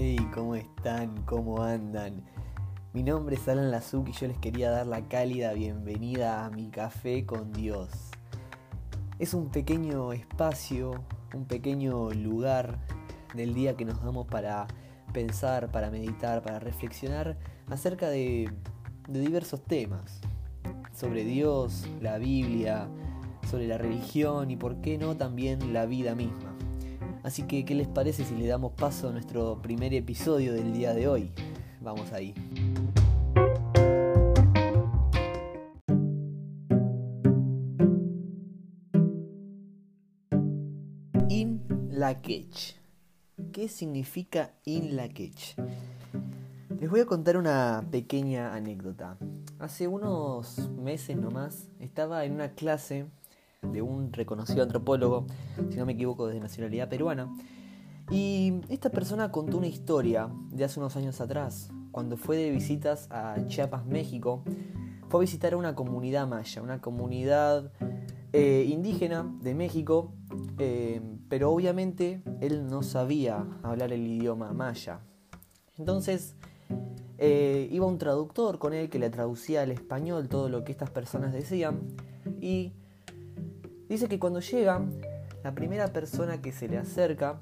Hey, ¿cómo están? ¿Cómo andan? Mi nombre es Alan Lazuk y yo les quería dar la cálida bienvenida a mi café con Dios. Es un pequeño espacio, un pequeño lugar del día que nos damos para pensar, para meditar, para reflexionar acerca de, de diversos temas. Sobre Dios, la Biblia, sobre la religión y por qué no también la vida misma. Así que, ¿qué les parece si le damos paso a nuestro primer episodio del día de hoy? Vamos ahí. In Lakech. ¿Qué significa In Lakech? Les voy a contar una pequeña anécdota. Hace unos meses nomás estaba en una clase de un reconocido antropólogo, si no me equivoco, de nacionalidad peruana. Y esta persona contó una historia de hace unos años atrás, cuando fue de visitas a Chiapas, México, fue a visitar a una comunidad maya, una comunidad eh, indígena de México, eh, pero obviamente él no sabía hablar el idioma maya. Entonces eh, iba un traductor con él que le traducía al español todo lo que estas personas decían y Dice que cuando llega, la primera persona que se le acerca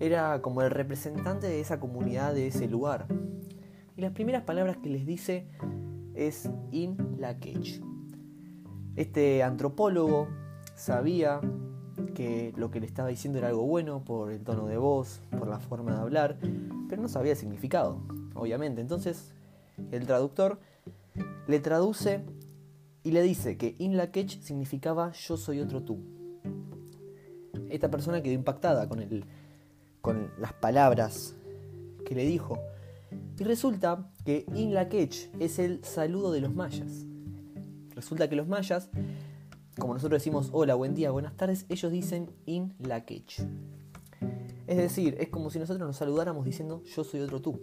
era como el representante de esa comunidad, de ese lugar. Y las primeras palabras que les dice es in la Este antropólogo sabía que lo que le estaba diciendo era algo bueno por el tono de voz, por la forma de hablar, pero no sabía el significado, obviamente. Entonces, el traductor le traduce y le dice que In Lakech significaba yo soy otro tú. Esta persona quedó impactada con, el, con las palabras que le dijo. Y resulta que In Lakech es el saludo de los mayas. Resulta que los mayas, como nosotros decimos hola, buen día, buenas tardes, ellos dicen In Lakech. Es decir, es como si nosotros nos saludáramos diciendo yo soy otro tú.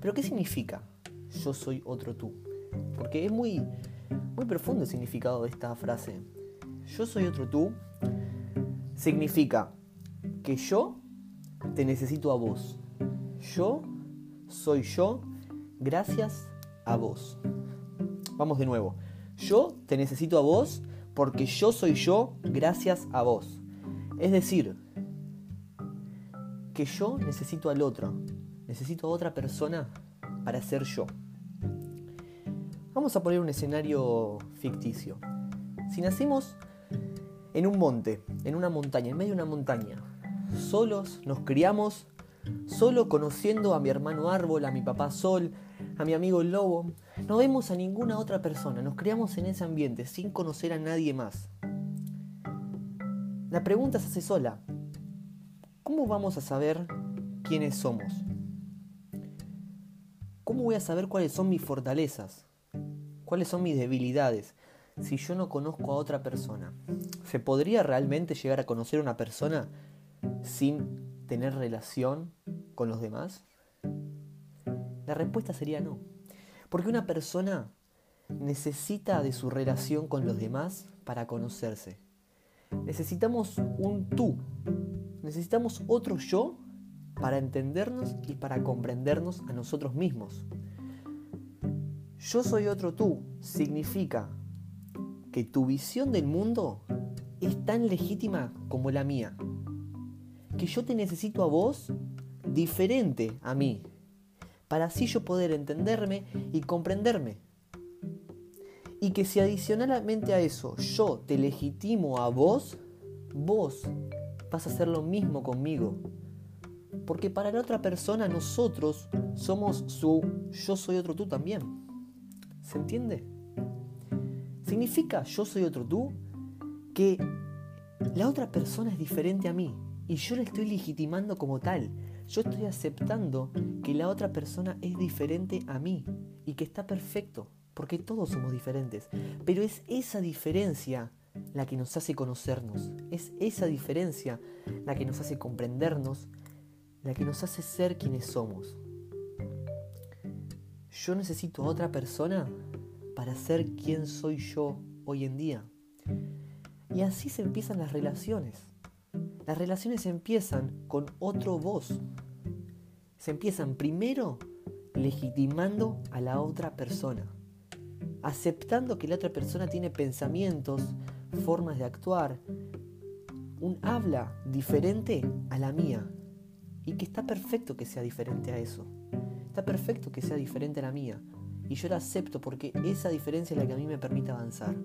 Pero ¿qué significa yo soy otro tú? Porque es muy, muy profundo el significado de esta frase. Yo soy otro tú significa que yo te necesito a vos. Yo soy yo gracias a vos. Vamos de nuevo. Yo te necesito a vos porque yo soy yo gracias a vos. Es decir, que yo necesito al otro. Necesito a otra persona para ser yo. Vamos a poner un escenario ficticio. Si nacimos en un monte, en una montaña, en medio de una montaña, solos nos criamos, solo conociendo a mi hermano árbol, a mi papá sol, a mi amigo lobo, no vemos a ninguna otra persona, nos criamos en ese ambiente sin conocer a nadie más. La pregunta se hace sola. ¿Cómo vamos a saber quiénes somos? ¿Cómo voy a saber cuáles son mis fortalezas? ¿Cuáles son mis debilidades? Si yo no conozco a otra persona, ¿se podría realmente llegar a conocer a una persona sin tener relación con los demás? La respuesta sería no. Porque una persona necesita de su relación con los demás para conocerse. Necesitamos un tú. Necesitamos otro yo para entendernos y para comprendernos a nosotros mismos. Yo soy otro tú significa que tu visión del mundo es tan legítima como la mía. Que yo te necesito a vos diferente a mí, para así yo poder entenderme y comprenderme. Y que si adicionalmente a eso yo te legitimo a vos, vos vas a hacer lo mismo conmigo. Porque para la otra persona nosotros somos su yo soy otro tú también. ¿Se entiende? Significa yo soy otro tú que la otra persona es diferente a mí y yo la estoy legitimando como tal. Yo estoy aceptando que la otra persona es diferente a mí y que está perfecto, porque todos somos diferentes. Pero es esa diferencia la que nos hace conocernos, es esa diferencia la que nos hace comprendernos, la que nos hace ser quienes somos yo necesito a otra persona para ser quien soy yo hoy en día. Y así se empiezan las relaciones. Las relaciones empiezan con otro vos, se empiezan primero legitimando a la otra persona, aceptando que la otra persona tiene pensamientos, formas de actuar, un habla diferente a la mía y que está perfecto que sea diferente a eso. Está perfecto que sea diferente a la mía y yo la acepto porque esa diferencia es la que a mí me permite avanzar.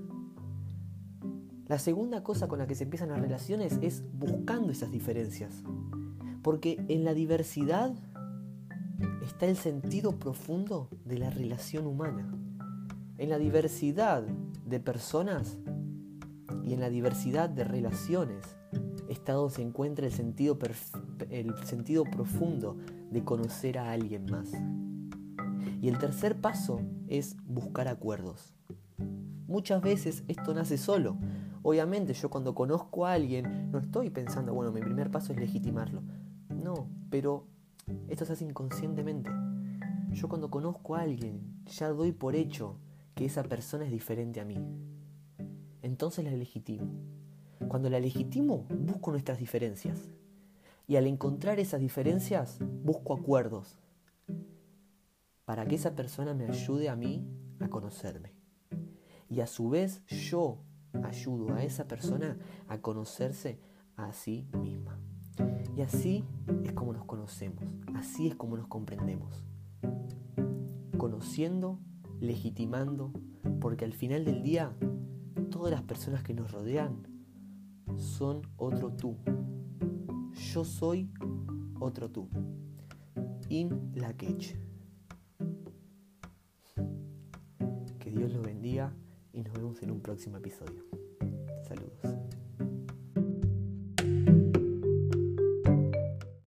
La segunda cosa con la que se empiezan las relaciones es buscando esas diferencias. Porque en la diversidad está el sentido profundo de la relación humana. En la diversidad de personas y en la diversidad de relaciones está donde se encuentra el sentido, el sentido profundo de conocer a alguien más. Y el tercer paso es buscar acuerdos. Muchas veces esto nace solo. Obviamente yo cuando conozco a alguien no estoy pensando, bueno, mi primer paso es legitimarlo. No, pero esto se hace inconscientemente. Yo cuando conozco a alguien ya doy por hecho que esa persona es diferente a mí. Entonces la legitimo. Cuando la legitimo, busco nuestras diferencias. Y al encontrar esas diferencias, busco acuerdos para que esa persona me ayude a mí a conocerme. Y a su vez yo ayudo a esa persona a conocerse a sí misma. Y así es como nos conocemos, así es como nos comprendemos. Conociendo, legitimando, porque al final del día todas las personas que nos rodean son otro tú. Yo soy otro tú. In la Que Dios los bendiga y nos vemos en un próximo episodio. Saludos.